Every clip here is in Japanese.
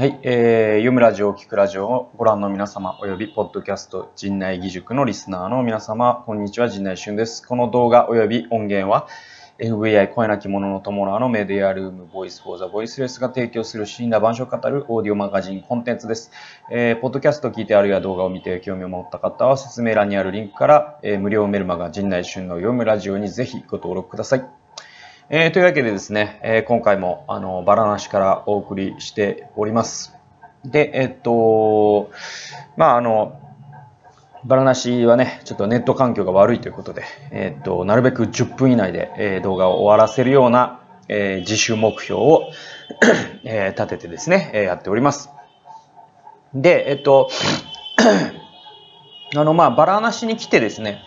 はい、えー、読むラジオ、聞くラジオをご覧の皆様、およびポッドキャスト、陣内義塾のリスナーの皆様、こんにちは、陣内俊です。この動画および音源は、FVI 声なき者の友らのメディアルームボイスフォーザボイスレスが提供する死んだ晩書を語るオーディオマガジンコンテンツです。えー、ポッドキャスト聞いてあるいは動画を見て興味を持った方は説明欄にあるリンクから、えー、無料メルマガ陣内俊の読むラジオにぜひご登録ください。えー、というわけでですね、えー、今回もあのバラなしからお送りしております。で、えっと、まあ、あの、バラなしはね、ちょっとネット環境が悪いということで、えっと、なるべく10分以内で、えー、動画を終わらせるような、えー、自主目標を えー、立ててですね、えー、やっております。で、えっと、あの、まあ、バラなしに来てですね、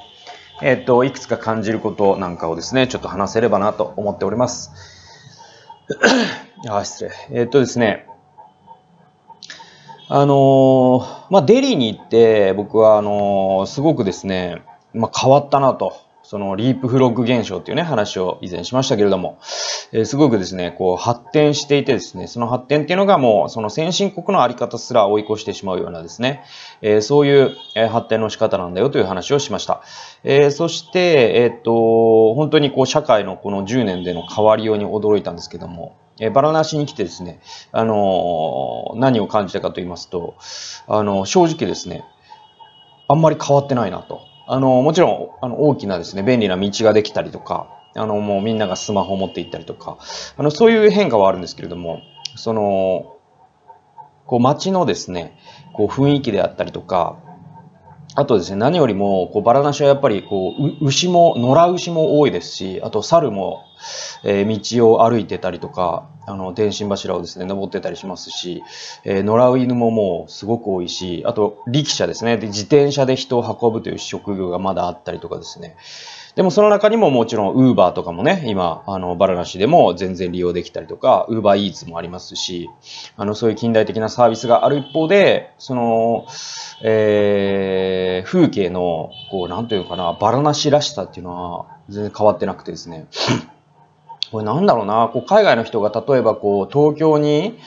えっと、いくつか感じることなんかをですね、ちょっと話せればなと思っております。あ、失礼。えっとですね、あの、まあ、デリーに行って、僕は、あの、すごくですね、まあ、変わったなと。そのリープフロッグ現象っていうね、話を以前しましたけれども、えー、すごくですね、こう発展していてですね、その発展っていうのがもう、その先進国のあり方すら追い越してしまうようなですね、えー、そういう、発展の仕方なんだよという話をしました。えー、そして、えっと、本当にこう社会のこの10年での変わりように驚いたんですけども、えバラなしに来てですね、あの何を感じたかと言いますと、あの正直ですね、あんまり変わってないなと。あのもちろん、あの、大きなですね、便利な道ができたりとか、あの、もうみんながスマホを持って行ったりとか、あの、そういう変化はあるんですけれども、その、こう街のですね、こう雰囲気であったりとか、あとですね、何よりも、こう、バラナシはやっぱり、こう、牛も、野良牛も多いですし、あと猿も、えー、道を歩いてたりとか、あの、電信柱をですね、登ってたりしますし、えー、野良犬ももうすごく多いし、あと、力車ですね。で、自転車で人を運ぶという職業がまだあったりとかですね。でもその中にももちろん Uber とかもね、今、あの、バラなしでも全然利用できたりとか、Uber Eats もありますし、あの、そういう近代的なサービスがある一方で、その、えー、風景の、こう、なんというかな、バラなしらしさっていうのは全然変わってなくてですね。これなんだろうな、こう、海外の人が例えばこう、東京に、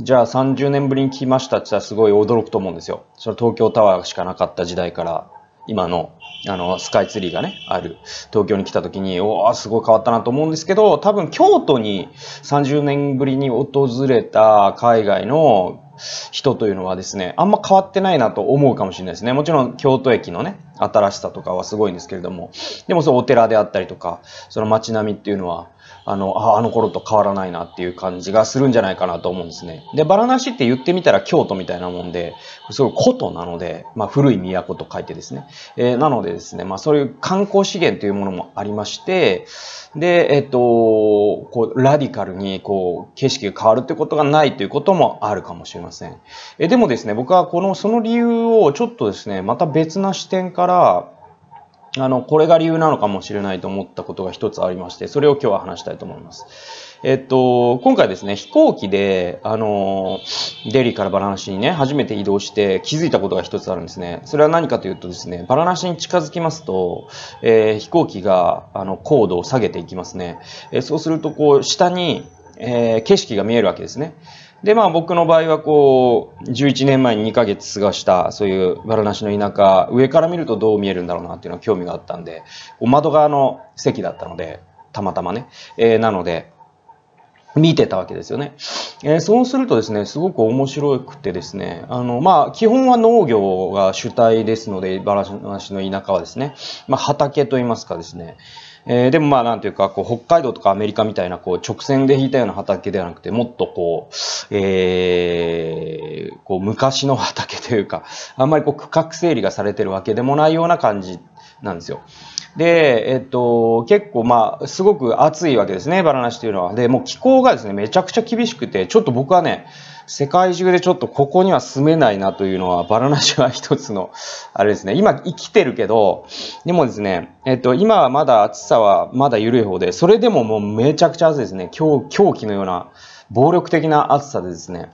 じゃあ30年ぶりに来ましたって言ったらすごい驚くと思うんですよ。それ東京タワーしかなかった時代から今の、あの、スカイツリーがね、ある東京に来た時に、おおすごい変わったなと思うんですけど、多分京都に30年ぶりに訪れた海外の人というのはですね、あんま変わってないなと思うかもしれないですね。もちろん京都駅のね、新しさとかはすごいんですけれども、でもそうお寺であったりとか、その街並みっていうのは、あの、ああの頃と変わらないなっていう感じがするんじゃないかなと思うんですね。で、バラナシって言ってみたら京都みたいなもんで、すごい古都なので、まあ古い都と書いてですね。えー、なのでですね、まあそういう観光資源というものもありまして、で、えっと、こう、ラディカルに、こう、景色が変わるってことがないということもあるかもしれません。え、でもですね、僕はこの、その理由をちょっとですね、また別な視点から、あの、これが理由なのかもしれないと思ったことが一つありまして、それを今日は話したいと思います。えっと、今回ですね、飛行機で、あの、デリーからバラナシにね、初めて移動して気づいたことが一つあるんですね。それは何かというとですね、バラナシに近づきますと、えー、飛行機が、あの、高度を下げていきますね。えー、そうすると、こう、下に、えー、景色が見えるわけですね。で、まあ僕の場合はこう、11年前に2ヶ月過ごした、そういうバラなしの田舎、上から見るとどう見えるんだろうなっていうのは興味があったんで、窓側の席だったので、たまたまね。えー、なので、見てたわけですよね。えー、そうするとですね、すごく面白くてですね、あの、まあ、基本は農業が主体ですので、バラなしの田舎はですね、まあ、畑といいますかですね、えー、でもまあなんていうか、こう、北海道とかアメリカみたいな、こう、直線で引いたような畑ではなくて、もっとこう、えー、こう、昔の畑というか、あんまりこう、区画整理がされてるわけでもないような感じなんですよ。で、えっと、結構まあ、すごく暑いわけですね、バラナシというのは。で、もう気候がですね、めちゃくちゃ厳しくて、ちょっと僕はね、世界中でちょっとここには住めないなというのは、バラナシは一つの、あれですね、今生きてるけど、でもですね、えっと、今はまだ暑さはまだ緩い方で、それでももうめちゃくちゃ暑いですね。狂狂気のような暴力的な暑さでですね、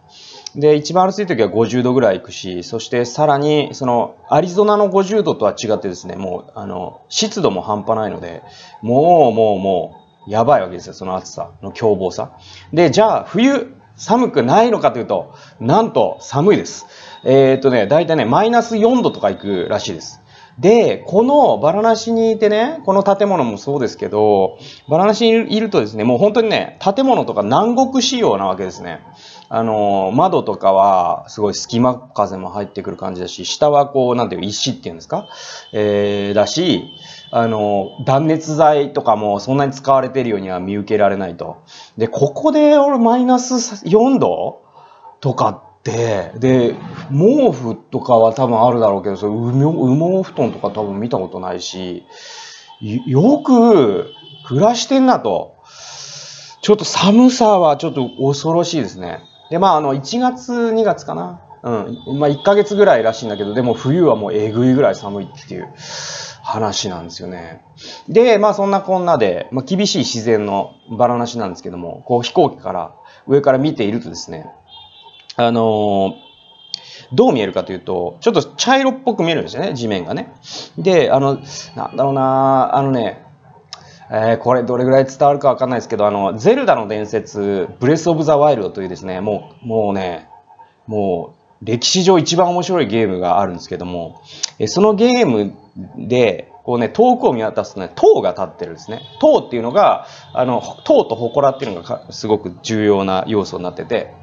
で、一番暑い時は50度ぐらい行くし、そしてさらに、その、アリゾナの50度とは違ってですね、もう、あの、湿度も半端ないので、もう、もう、もう、やばいわけですよ、その暑さの凶暴さ。で、じゃあ、冬、寒くないのかというと、なんと寒いです。えっ、とね、大体ね、マイナス4度とか行くらしいです。で、このバラナシにいてね、この建物もそうですけど、バラナシにいるとですね、もう本当にね、建物とか南国仕様なわけですね。あの、窓とかはすごい隙間風も入ってくる感じだし、下はこう、なんていう石っていうんですか？えー、だし、あの、断熱材とかもそんなに使われてるようには見受けられないと。で、ここで俺マイナス4度とかて、で、毛布とかは多分あるだろうけど、それ羽毛布団とか多分見たことないし、よく暮らしてんなと。ちょっと寒さはちょっと恐ろしいですね。で、まあ、あの、1月、2月かな。うん。まあ、1ヶ月ぐらいらしいんだけど、でも冬はもうえぐいぐらい寒いっていう話なんですよね。で、まあ、そんなこんなで、まあ、厳しい自然のバラなしなんですけども、こう飛行機から上から見ているとですね、あの、どう見えるかというと、ちょっと茶色っぽく見えるんですよね、地面がね。で、あの、なんだろうな、あのね、えー、これどれぐらい伝わるかわかんないですけど、あの、ゼルダの伝説、ブレスオブザワイルドというですね、もう、もうね、もう、歴史上一番面白いゲームがあるんですけども、えそのゲームで、こうね、遠くを見渡すとね、塔が立ってるんですね。塔っていうのが、あの、塔と祠っていうのがすごく重要な要素になってて、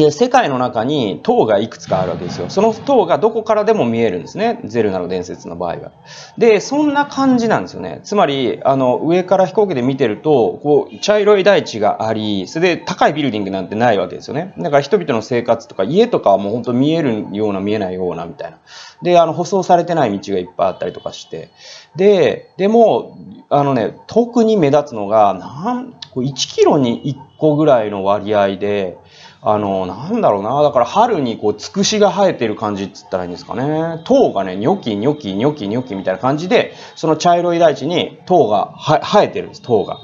で、世界の中に塔がいくつかあるわけですよ。その塔がどこからでも見えるんですね。ゼルナの伝説の場合は。で、そんな感じなんですよね。つまり、あの、上から飛行機で見てると、こう、茶色い大地があり、それで高いビルディングなんてないわけですよね。だから人々の生活とか家とかはもう本当見えるような見えないようなみたいな。で、あの、舗装されてない道がいっぱいあったりとかして。で、でも、あのね、特に目立つのが、なん、1キロに1個ぐらいの割合で、あの、なんだろうな。だから春にこう、つくしが生えてる感じって言ったらいいんですかね。塔がね、ニョキニョキニョキニョキみたいな感じで、その茶色い大地に塔が生えてるんです、塔が。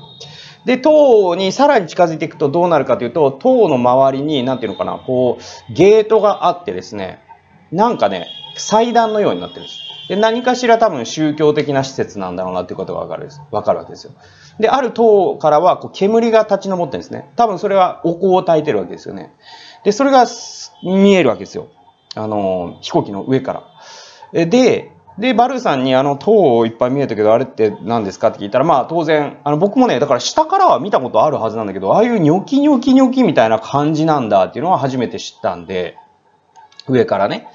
で、塔にさらに近づいていくとどうなるかというと、塔の周りに、なんていうのかな、こう、ゲートがあってですね、なんかね、祭壇のようになってるんです。で、何かしら多分宗教的な施設なんだろうなっていうことがわかるわかるわけですよ。で、ある塔からはこう煙が立ち上ってるんですね。多分それはお香を焚いてるわけですよね。で、それが見えるわけですよ。あの、飛行機の上から。で、で、バルーさんにあの塔をいっぱい見えたけど、あれって何ですかって聞いたら、まあ当然、あの僕もね、だから下からは見たことあるはずなんだけど、ああいうニョキニョキニョキみたいな感じなんだっていうのは初めて知ったんで、上からね。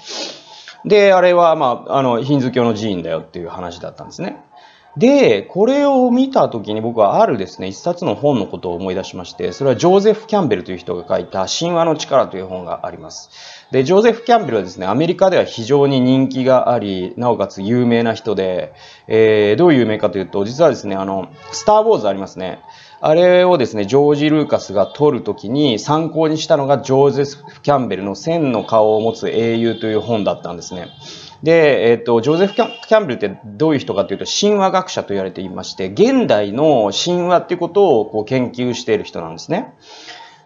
で、あれはまあ、あの、ヒンズ教の寺院だよっていう話だったんですね。で、これを見たときに僕はあるですね、一冊の本のことを思い出しまして、それはジョーゼフ・キャンベルという人が書いた神話の力という本があります。で、ジョーゼフ・キャンベルはですね、アメリカでは非常に人気があり、なおかつ有名な人で、えー、どういう有名かというと、実はですね、あの、スター・ウォーズありますね。あれをですね、ジョージ・ルーカスが撮るときに参考にしたのがジョーゼフ・キャンベルの千の顔を持つ英雄という本だったんですね。で、えっ、と、ジョゼフ・キャンベルってどういう人かというと、神話学者と言われていまして、現代の神話っていうことをこう研究している人なんですね。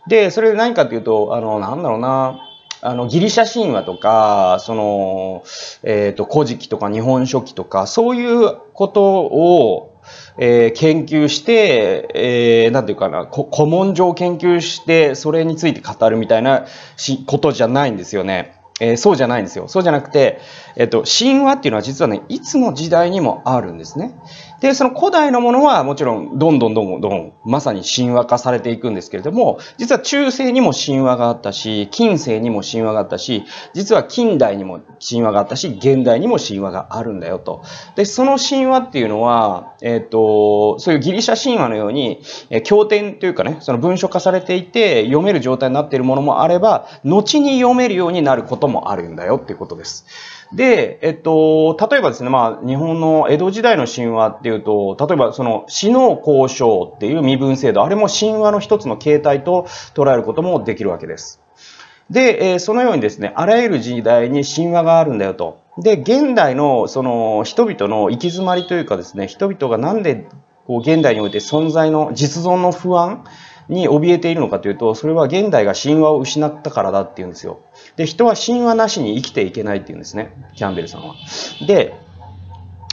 で、それで何かというと、あの、なんだろうな、あの、ギリシャ神話とか、その、えっ、ー、と、古事記とか日本書紀とか、そういうことを、えー、研究して、えー、なんていうかな、古文書を研究して、それについて語るみたいなことじゃないんですよね。えー、そうじゃないんですよ。そうじゃなくて、えっと、神話っていうのは実はね、いつの時代にもあるんですね。で、その古代のものはもちろんどんどんどんどんまさに神話化されていくんですけれども、実は中世にも神話があったし、近世にも神話があったし、実は近代にも神話があったし、現代にも神話があるんだよと。で、その神話っていうのは、えっ、と、そういうギリシャ神話のように、え経典というかね、その文書化されていて読める状態になっているものもあれば、後に読めるようになることもあるんだよっていうことです。で、えっと、例えばですね、まあ、日本の江戸時代の神話っていうと、例えばその死の交渉っていう身分制度、あれも神話の一つの形態と捉えることもできるわけです。で、えそのようにですね、あらゆる時代に神話があるんだよと。で、現代のその人々の行き詰まりというかですね、人々がなんでこう現代において存在の実存の不安に怯えているのかというと、それは現代が神話を失ったからだっていうんですよ。で、人は神話なしに生きていけないっていうんですね、キャンベルさんは。で、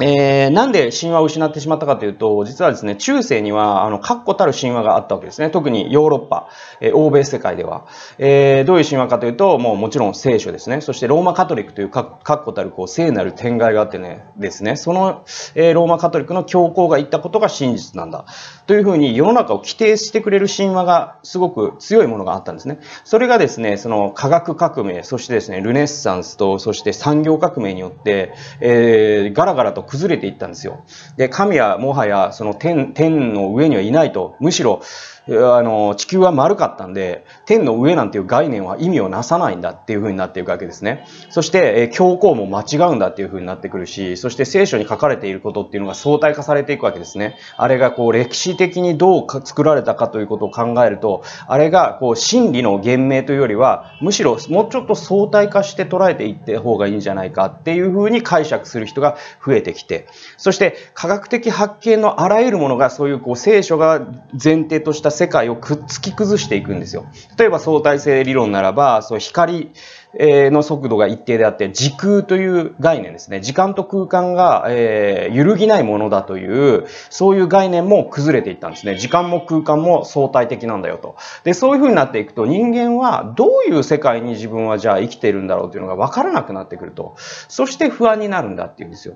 えー、なんで神話を失ってしまったかというと、実はですね、中世には、あの、確固たる神話があったわけですね。特にヨーロッパ、えー、欧米世界では。えー、どういう神話かというと、もうもちろん聖書ですね。そしてローマカトリックという確固たる、こう、聖なる天外があってね、ですね。その、えー、ローマカトリックの教皇が言ったことが真実なんだ。というふうに、世の中を規定してくれる神話が、すごく強いものがあったんですね。それがですね、その科学革命、そしてですね、ルネッサンスと、そして産業革命によって、えー、ガラガラと崩れていったんですよ。で、神はもはやその天、天の上にはいないと、むしろあの、地球は丸かったんで、天の上なんていう概念は意味をなさないんだっていう風になっていくわけですね。そして、え教皇も間違うんだっていう風になってくるし、そして聖書に書かれていることっていうのが相対化されていくわけですね。あれがこう歴史的にどう作られたかということを考えると、あれがこう真理の言明というよりは、むしろもうちょっと相対化して捉えていった方がいいんじゃないかっていう風に解釈する人が増えてきて、そして科学的発見のあらゆるものがそういうこう聖書が前提とした世界をくっつき崩していくんですよ。例えば相対性理論ならば、そう光の速度が一定であって、時空という概念ですね。時間と空間が、えー、揺るぎないものだという、そういう概念も崩れていったんですね。時間も空間も相対的なんだよと。で、そういう風になっていくと、人間はどういう世界に自分はじゃあ生きているんだろうというのが分からなくなってくると。そして不安になるんだっていうんですよ。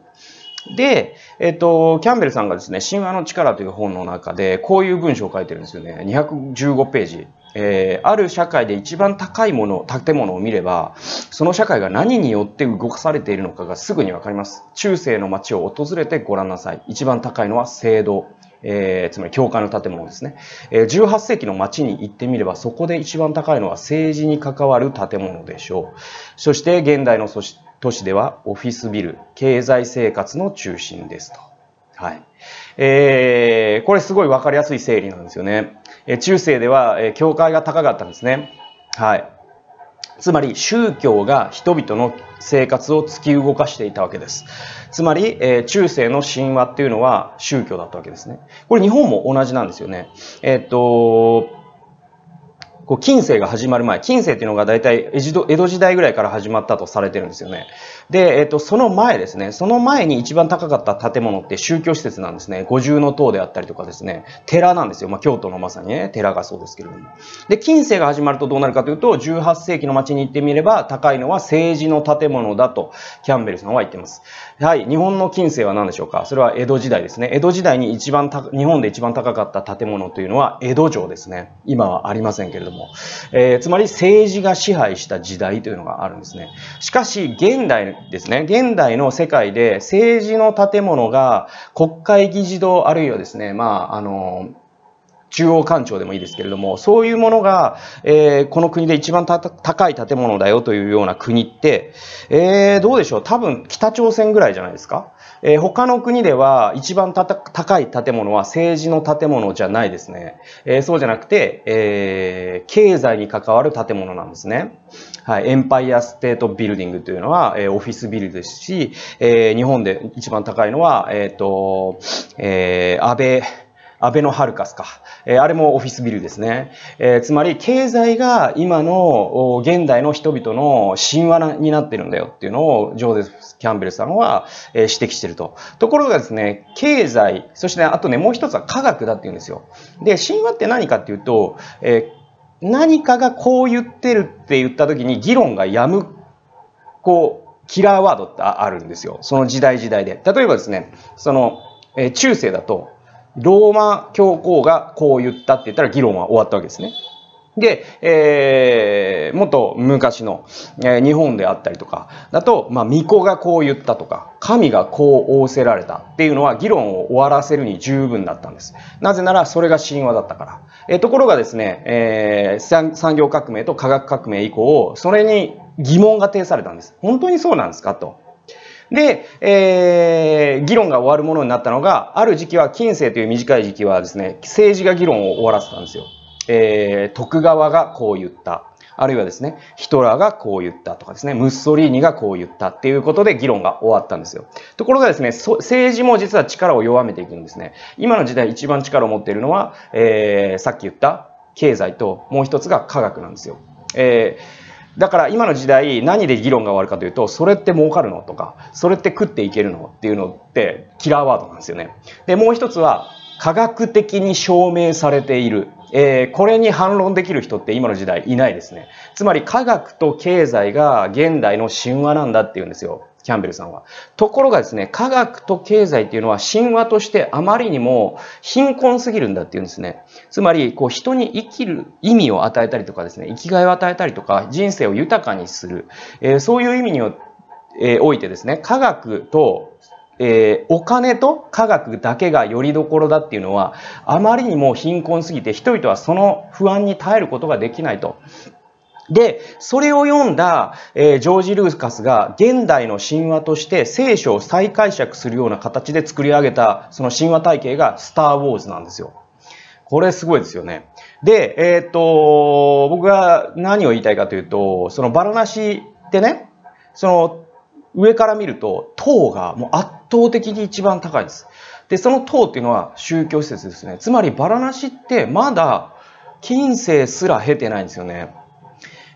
で、えっと、キャンベルさんがですね、神話の力という本の中で、こういう文章を書いてるんですよね。215ページ。えー、ある社会で一番高いもの、建物を見れば、その社会が何によって動かされているのかがすぐにわかります。中世の街を訪れてご覧なさい。一番高いのは聖堂。えー、つまり教会の建物ですね、えー。18世紀の街に行ってみれば、そこで一番高いのは政治に関わる建物でしょう。そして現代の都市ではオフィスビル、経済生活の中心ですと。はい。えー、これすごいわかりやすい整理なんですよね。え中世では、え教会が高かったんですね。はい。つまり宗教が人々の生活を突き動かしていたわけです。つまり、えー、中世の神話っていうのは宗教だったわけですね。これ日本も同じなんですよね。えー、っと、こう、近世が始まる前、近世っていうのが大体江戸時代ぐらいから始まったとされてるんですよね。で、えっと、その前ですね、その前に一番高かった建物って宗教施設なんですね。五重の塔であったりとかですね、寺なんですよ。まあ、京都のまさにね、寺がそうですけれども。で、近世が始まるとどうなるかというと、18世紀の街に行ってみれば、高いのは政治の建物だと、キャンベルさんは言ってます。はい、日本の近世は何でしょうかそれは江戸時代ですね。江戸時代に一番日本で一番高かった建物というのは江戸城ですね。今はありませんけれども。も。えー、つまり政治が支配した時代というのがあるんですね。しかし、現代ですね、現代の世界で政治の建物が国会議事堂あるいはですね、まあ、あの、中央官庁でもいいですけれども、そういうものが、えー、この国で一番高い建物だよというような国って、えー、どうでしょう多分北朝鮮ぐらいじゃないですかえー、他の国では一番高い建物は政治の建物じゃないですね。えー、そうじゃなくて、えー、経済に関わる建物なんですね。はい。エンパイアステートビルディングというのは、えー、オフィスビルですし、えー、日本で一番高いのは、えっ、ー、と、えー、安倍、アベノハルカスか。え、あれもオフィスビルですね。え、つまり、経済が今の現代の人々の神話になってるんだよっていうのを、ジョーゼフ・キャンベルさんは、え、指摘してると。ところがですね、経済、そして、ね、あとね、もう一つは科学だっていうんですよ。で、神話って何かっていうと、え、何かがこう言ってるって言った時に議論がやむ、こう、キラーワードってあるんですよ。その時代時代で。例えばですね、その、え、中世だと、ローマ教皇がこう言ったって言ったら議論は終わったわけですね。で、えー、もっと昔の、えー、日本であったりとか、だと、まあ、巫女がこう言ったとか、神がこう仰せられたっていうのは議論を終わらせるに十分だったんです。なぜならそれが神話だったから。えー、ところがですね、えー、産業革命と科学革命以降、それに疑問が呈されたんです。本当にそうなんですかと。で、えー、議論が終わるものになったのが、ある時期は、近世という短い時期はですね、政治が議論を終わらせたんですよ。えー、徳川がこう言った。あるいはですね、ヒトラーがこう言ったとかですね、ムッソリーニがこう言ったっていうことで議論が終わったんですよ。ところがですね、政治も実は力を弱めていくんですね。今の時代一番力を持っているのは、えー、さっき言った経済ともう一つが科学なんですよ。えーだから今の時代何で議論が終わるかというと、それって儲かるのとか、それって食っていけるのっていうのってキラーワードなんですよね。で、もう一つは科学的に証明されている。えー、これに反論できる人って今の時代いないですね。つまり科学と経済が現代の神話なんだっていうんですよ。キャンベルさんは。ところがですね、科学と経済っていうのは神話としてあまりにも貧困すぎるんだっていうんですね。つまり、こう人に生きる意味を与えたりとかですね、生きがいを与えたりとか、人生を豊かにする、えー、そういう意味においてですね、科学とえー、お金と科学だけがよりどころだっていうのは、あまりにも貧困すぎて、人々はその不安に耐えることができないと。で、それを読んだ、えー、ジョージ・ルーカスが現代の神話として聖書を再解釈するような形で作り上げたその神話体系がスター・ウォーズなんですよ。これすごいですよね。で、えー、っと、僕が何を言いたいかというと、そのバラナシってね、その上から見ると塔がもう圧倒的に一番高いです。で、その塔っていうのは宗教施設ですね。つまりバラナシってまだ近世すら経てないんですよね。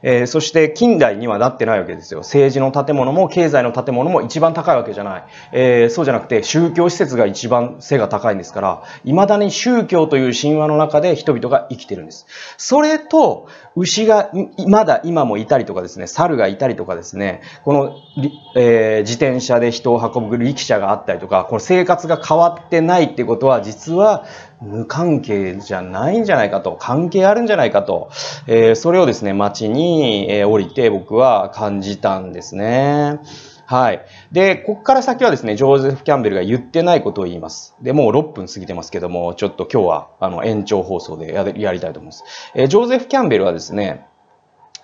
えー、そして近代にはなってないわけですよ。政治の建物も経済の建物も一番高いわけじゃない。えー、そうじゃなくて宗教施設が一番背が高いんですから、未だに宗教という神話の中で人々が生きてるんです。それと、牛がまだ今もいたりとかですね、猿がいたりとかですね、この、えー、自転車で人を運ぶ力車があったりとか、この生活が変わってないってことは、実は無関係じゃないんじゃないかと、関係あるんじゃないかと、えー、それをですね、街に、え、降りて僕は感じたんですね。はい。で、ここから先はですね、ジョーゼフ・キャンベルが言ってないことを言います。で、もう6分過ぎてますけども、ちょっと今日は、あの、延長放送でややりたいと思います。えー、ジョーゼフ・キャンベルはですね、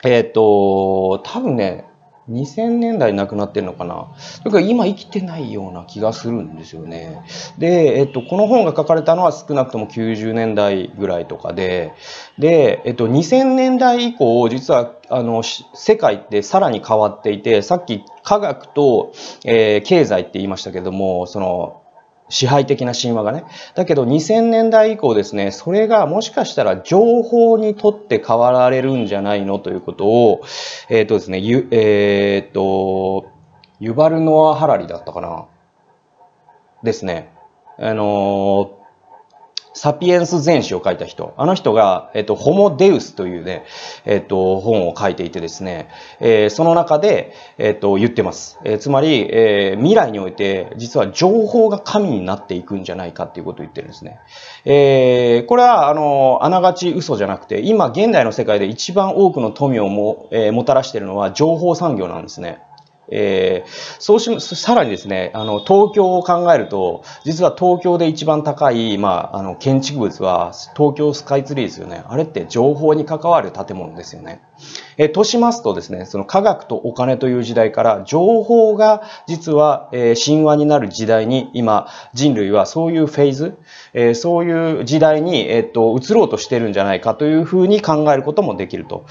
えっ、と、多分ね、2000年代なくなってるのかな？というか今生きてないような気がするんですよね。で、えっと、この本が書かれたのは少なくとも90年代ぐらいとかで、で、えっと、2000年代以降、実は、あの、世界ってさらに変わっていて、さっき科学と、えー、経済って言いましたけども、その、支配的な神話がね。だけど2000年代以降ですね、それがもしかしたら情報にとって変わられるんじゃないのということを、えっ、ー、とですね、ゆ、えっ、ー、と、ユバルノア・ハラリだったかな？ですね。あのサピエンス全史を書いた人。あの人が、えっと、ホモデウスというね、えっと、本を書いていてですね、えー、その中で、えっと、言ってます。えー、つまり、えー、未来において、実は情報が神になっていくんじゃないかっていうことを言ってるんですね。えー、これは、あの、あながち嘘じゃなくて、今、現代の世界で一番多くの富をも、えー、もたらしているのは情報産業なんですね。えー、そうし、さらにですね、あの、東京を考えると、実は東京で一番高い、まあ、あの、建築物は、東京スカイツリーですよね。あれって情報に関わる建物ですよね。えー、としますとですね、その科学とお金という時代から、情報が実は、えー、神話になる時代に、今、人類はそういうフェーズ、えー、そういう時代に、えっ、と、移ろうとしてるんじゃないかというふうに考えることもできると。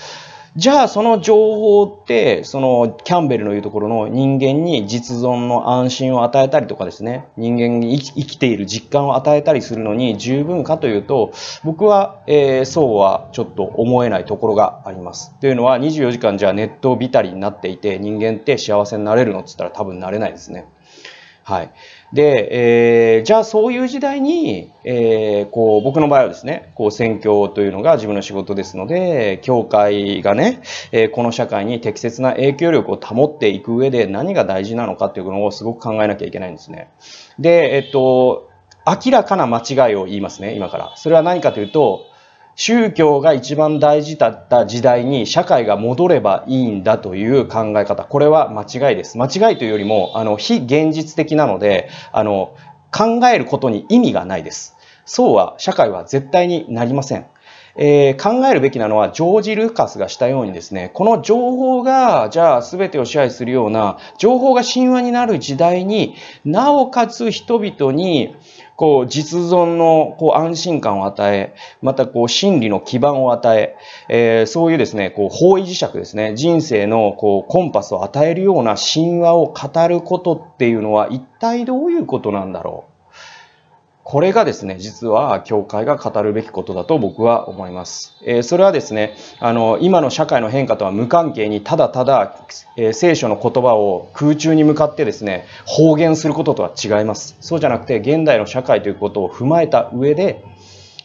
じゃあその情報って、そのキャンベルの言うところの人間に実存の安心を与えたりとかですね、人間に生きている実感を与えたりするのに十分かというと、僕は、えー、そうはちょっと思えないところがあります。というのは24時間じゃあネットビタリになっていて人間って幸せになれるのって言ったら多分なれないですね。はい。で、えー、じゃあそういう時代に、えー、こう、僕の場合はですね、こう、宣教というのが自分の仕事ですので、教会がね、えー、この社会に適切な影響力を保っていく上で何が大事なのかっていうのをすごく考えなきゃいけないんですね。で、えっと、明らかな間違いを言いますね、今から。それは何かというと、宗教が一番大事だった時代に社会が戻ればいいんだという考え方。これは間違いです。間違いというよりも、あの、非現実的なので、あの、考えることに意味がないです。そうは、社会は絶対になりません。えー、考えるべきなのは、ジョージ・ルーカスがしたようにですね、この情報が、じゃあ全てを支配するような、情報が神話になる時代になおかつ人々に、こう、実存の、こう、安心感を与え、また、こう、真理の基盤を与え、えー、そういうですね、こう、方位磁石ですね、人生の、こう、コンパスを与えるような神話を語ることっていうのは、一体どういうことなんだろう？これがですね、実は教会が語るべきことだと僕は思います。えー、それはですね、あの、今の社会の変化とは無関係に、ただただ、えー、聖書の言葉を空中に向かってですね、方言することとは違います。そうじゃなくて、現代の社会ということを踏まえた上で、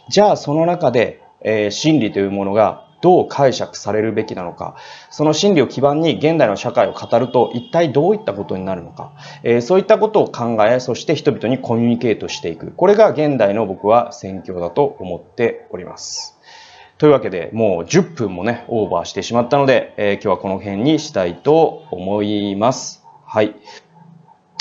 じゃあその中で、えー、真理というものがどう解釈されるべきなのか、その真理を基盤に現代の社会を語ると一体どういったことになるのか、えー、そういったことを考え、そして人々にコミュニケートしていく。これが現代の僕は宣教だと思っております。というわけで、もう10分もね、オーバーしてしまったので、えー、今日はこの辺にしたいと思います。はい。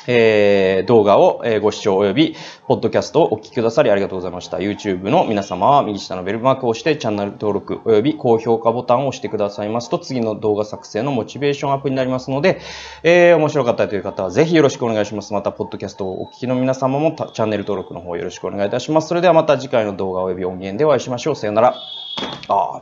えー、動画をご視聴及び、ポッドキャストをお聞きくださりありがとうございました。YouTube の皆様は右下のベルマークを押してチャンネル登録及び高評価ボタンを押してくださいますと、次の動画作成のモチベーションアップになりますので、えー、面白かったという方はぜひよろしくお願いします。また、ポッドキャストをお聞きの皆様もチャンネル登録の方よろしくお願いいたします。それではまた次回の動画及び音源でお会いしましょう。さよなら。あ